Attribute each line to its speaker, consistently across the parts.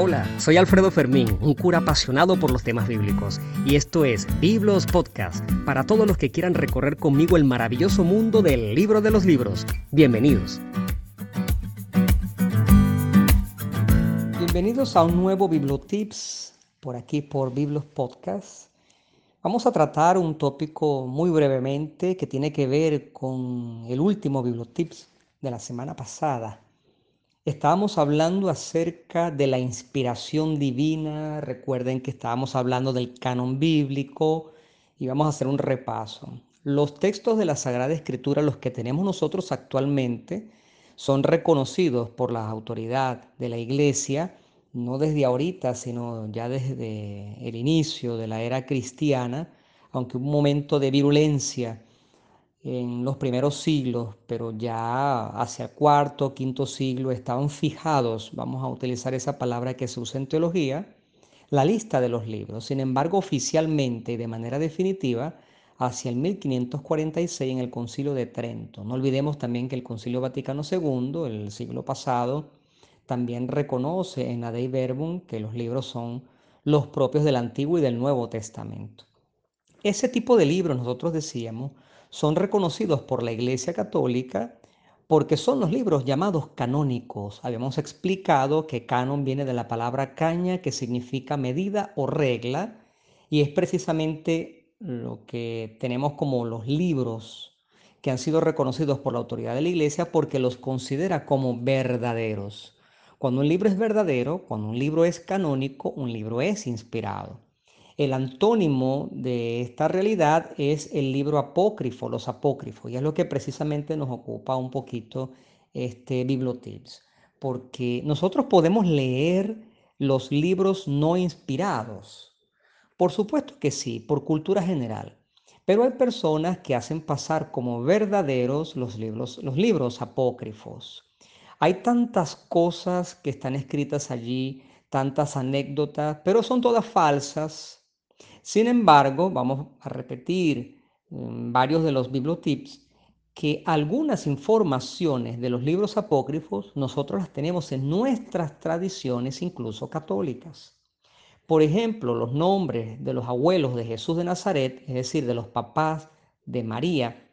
Speaker 1: Hola, soy Alfredo Fermín, un cura apasionado por los temas bíblicos, y esto es Biblos Podcast, para todos los que quieran recorrer conmigo el maravilloso mundo del libro de los libros. Bienvenidos. Bienvenidos a un nuevo Bibliotips por aquí por Biblos Podcast. Vamos a tratar un tópico muy brevemente que tiene que ver con el último Bibliotips de la semana pasada Estábamos hablando acerca de la inspiración divina. Recuerden que estábamos hablando del canon bíblico y vamos a hacer un repaso. Los textos de la Sagrada Escritura, los que tenemos nosotros actualmente, son reconocidos por la autoridad de la Iglesia, no desde ahorita, sino ya desde el inicio de la era cristiana, aunque un momento de virulencia en los primeros siglos, pero ya hacia cuarto, quinto siglo estaban fijados, vamos a utilizar esa palabra que se usa en teología, la lista de los libros. Sin embargo, oficialmente y de manera definitiva, hacia el 1546 en el Concilio de Trento. No olvidemos también que el Concilio Vaticano II, el siglo pasado, también reconoce en la Dei Verbum que los libros son los propios del Antiguo y del Nuevo Testamento. Ese tipo de libros, nosotros decíamos, son reconocidos por la Iglesia Católica porque son los libros llamados canónicos. Habíamos explicado que canon viene de la palabra caña, que significa medida o regla, y es precisamente lo que tenemos como los libros que han sido reconocidos por la autoridad de la Iglesia porque los considera como verdaderos. Cuando un libro es verdadero, cuando un libro es canónico, un libro es inspirado. El antónimo de esta realidad es el libro apócrifo, los apócrifos, y es lo que precisamente nos ocupa un poquito este Bibliotips, porque nosotros podemos leer los libros no inspirados. Por supuesto que sí, por cultura general, pero hay personas que hacen pasar como verdaderos los libros, los libros apócrifos. Hay tantas cosas que están escritas allí, tantas anécdotas, pero son todas falsas, sin embargo, vamos a repetir mm, varios de los bibliotips que algunas informaciones de los libros apócrifos nosotros las tenemos en nuestras tradiciones, incluso católicas. Por ejemplo, los nombres de los abuelos de Jesús de Nazaret, es decir, de los papás de María,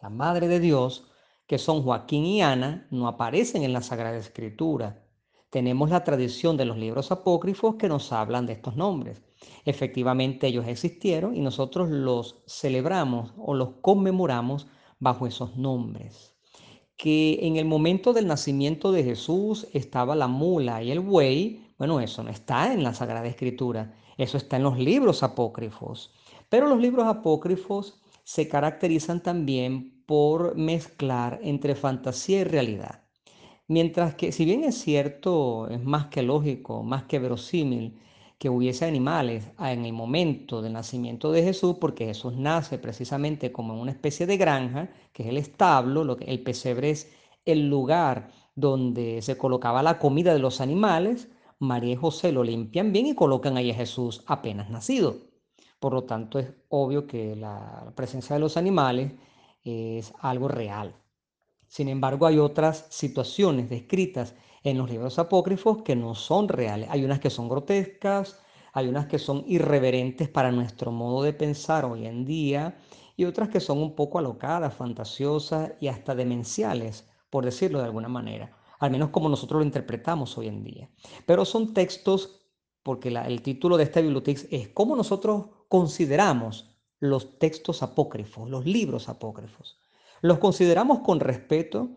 Speaker 1: la Madre de Dios, que son Joaquín y Ana, no aparecen en la Sagrada Escritura. Tenemos la tradición de los libros apócrifos que nos hablan de estos nombres. Efectivamente ellos existieron y nosotros los celebramos o los conmemoramos bajo esos nombres. Que en el momento del nacimiento de Jesús estaba la mula y el buey, bueno, eso no está en la Sagrada Escritura, eso está en los libros apócrifos. Pero los libros apócrifos se caracterizan también por mezclar entre fantasía y realidad. Mientras que, si bien es cierto, es más que lógico, más que verosímil, que hubiese animales en el momento del nacimiento de Jesús, porque Jesús nace precisamente como en una especie de granja, que es el establo, lo que, el pesebre es el lugar donde se colocaba la comida de los animales, María y José lo limpian bien y colocan ahí a Jesús apenas nacido. Por lo tanto, es obvio que la presencia de los animales es algo real. Sin embargo, hay otras situaciones descritas en los libros apócrifos que no son reales. Hay unas que son grotescas, hay unas que son irreverentes para nuestro modo de pensar hoy en día y otras que son un poco alocadas, fantasiosas y hasta demenciales, por decirlo de alguna manera, al menos como nosotros lo interpretamos hoy en día. Pero son textos, porque el título de esta biblioteca es cómo nosotros consideramos los textos apócrifos, los libros apócrifos. Los consideramos con respeto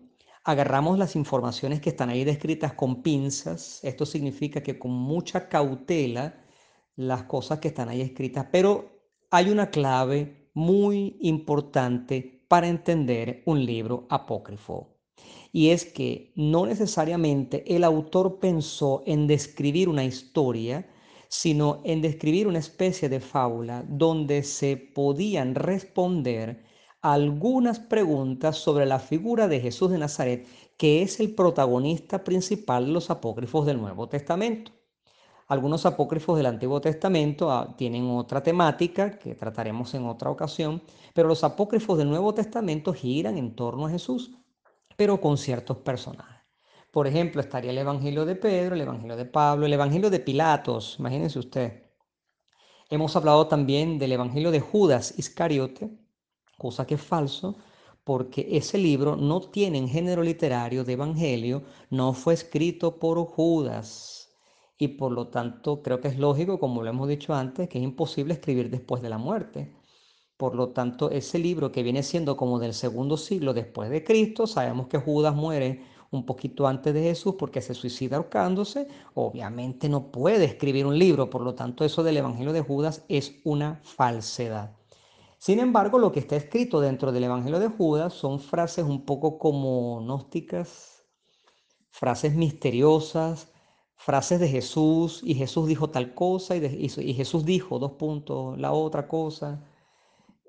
Speaker 1: agarramos las informaciones que están ahí descritas con pinzas. Esto significa que con mucha cautela las cosas que están ahí escritas, pero hay una clave muy importante para entender un libro apócrifo. Y es que no necesariamente el autor pensó en describir una historia, sino en describir una especie de fábula donde se podían responder algunas preguntas sobre la figura de Jesús de Nazaret, que es el protagonista principal de los apócrifos del Nuevo Testamento. Algunos apócrifos del Antiguo Testamento ah, tienen otra temática que trataremos en otra ocasión, pero los apócrifos del Nuevo Testamento giran en torno a Jesús, pero con ciertos personajes. Por ejemplo, estaría el Evangelio de Pedro, el Evangelio de Pablo, el Evangelio de Pilatos, imagínense usted. Hemos hablado también del Evangelio de Judas Iscariote, cosa que es falso, porque ese libro no tiene en género literario de Evangelio, no fue escrito por Judas. Y por lo tanto creo que es lógico, como lo hemos dicho antes, que es imposible escribir después de la muerte. Por lo tanto, ese libro que viene siendo como del segundo siglo después de Cristo, sabemos que Judas muere un poquito antes de Jesús porque se suicida ahorcándose, obviamente no puede escribir un libro, por lo tanto eso del Evangelio de Judas es una falsedad. Sin embargo, lo que está escrito dentro del Evangelio de Judas son frases un poco como gnósticas, frases misteriosas, frases de Jesús, y Jesús dijo tal cosa, y, Jesús dijo, dos puntos, la otra cosa.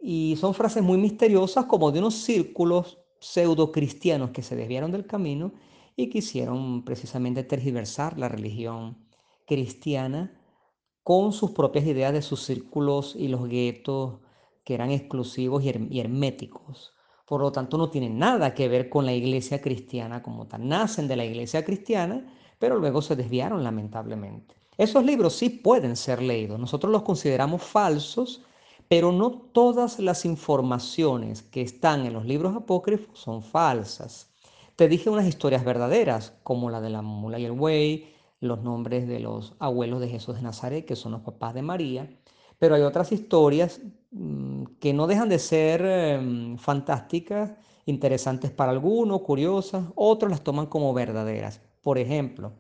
Speaker 1: Y son frases muy misteriosas como de unos círculos pseudo cristianos que se desviaron del camino y quisieron precisamente tergiversar la religión cristiana con sus propias ideas de sus círculos y los guetos que eran exclusivos y herméticos. Por lo tanto, no tienen nada que ver con la iglesia cristiana como tal. Nacen de la iglesia cristiana, pero luego se desviaron lamentablemente. Esos libros sí pueden ser leídos. Nosotros los consideramos falsos pero no todas las informaciones que están en los libros apócrifos son falsas. Te dije unas historias verdaderas, como la de la mula y el buey, los nombres de los abuelos de Jesús de Nazaret, que son los papás de María, pero hay otras historias mm, que no dejan de ser em, fantásticas, interesantes para algunos, curiosas, otros las toman como verdaderas. Por ejemplo,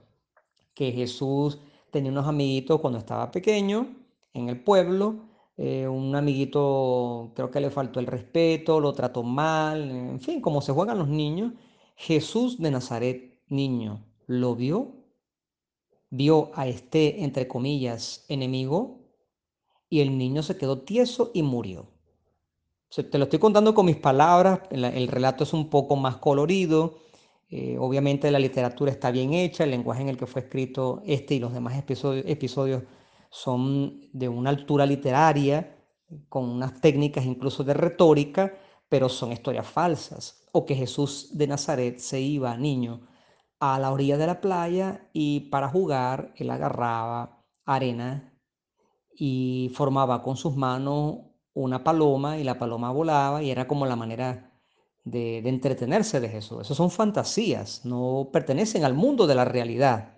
Speaker 1: que Jesús tenía unos amiguitos cuando estaba pequeño en el pueblo eh, un amiguito creo que le faltó el respeto, lo trató mal, en fin, como se juegan los niños. Jesús de Nazaret, niño, lo vio, vio a este, entre comillas, enemigo, y el niño se quedó tieso y murió. te lo estoy contando con mis palabras, el, relato es un poco más colorido, eh, obviamente la literatura está bien hecha, el lenguaje en el que fue escrito este y los demás episodios, episodios son de una altura literaria, con unas técnicas incluso de retórica, pero son historias falsas. O que Jesús de Nazaret se iba, niño, a la orilla de la playa y para jugar él agarraba arena y formaba con sus manos una paloma y la paloma volaba y era como la manera de, entretenerse de Jesús. Esas son fantasías, no pertenecen al mundo de la realidad.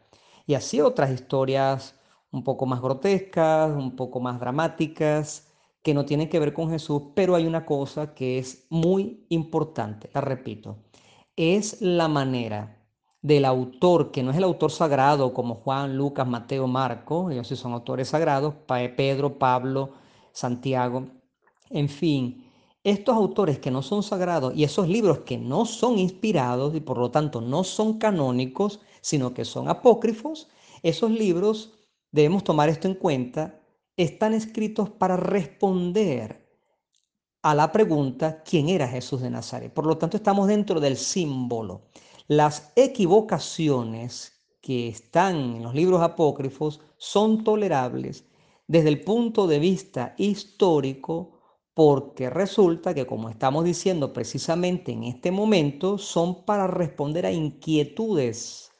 Speaker 1: Y así otras historias un poco más grotescas, un poco más dramáticas, que no tienen que ver con Jesús, pero hay una cosa que es muy importante, la repito, es la manera del autor, que no es el autor sagrado como Juan, Lucas, Mateo, Marco, ellos sí son autores sagrados, Pedro, Pablo, Santiago, en fin, estos autores que no son sagrados y esos libros que no son inspirados y por lo tanto no son canónicos, sino que son apócrifos, esos libros debemos tomar esto en cuenta, están escritos para responder a la pregunta ¿quién era Jesús de Nazaret? Por lo tanto, estamos dentro del símbolo. Las equivocaciones que están en los libros apócrifos son tolerables desde el punto de vista histórico porque resulta que, como estamos diciendo precisamente en este momento, son para responder a inquietudes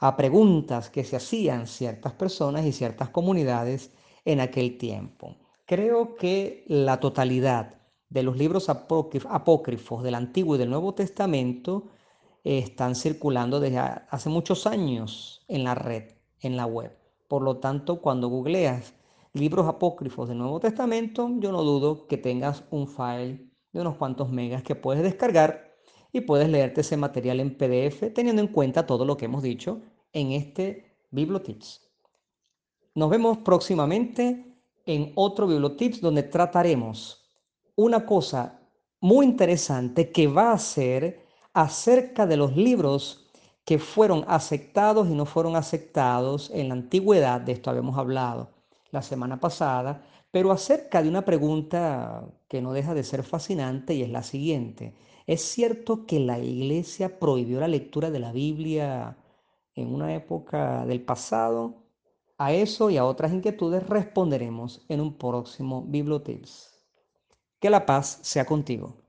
Speaker 1: a preguntas que se hacían ciertas personas y ciertas comunidades en aquel tiempo. Creo que la totalidad de los libros apócrifos del Antiguo y del Nuevo Testamento están circulando desde hace muchos años en la red, en la web. Por lo tanto, cuando googleas libros apócrifos del Nuevo Testamento, yo no dudo que tengas un file de unos cuantos megas que puedes descargar y puedes leerte ese material en PDF teniendo en cuenta todo lo que hemos dicho en este Bibliotips. Nos vemos próximamente en otro Bibliotips donde trataremos una cosa muy interesante que va a ser acerca de los libros que fueron aceptados y no fueron aceptados en la antigüedad, de esto habíamos hablado la semana pasada, pero acerca de una pregunta que no deja de ser fascinante y es la siguiente. ¿Es cierto que la iglesia prohibió la lectura de la Biblia en una época del pasado? A eso y a otras inquietudes responderemos en un próximo Bibliotips. Que la paz sea contigo.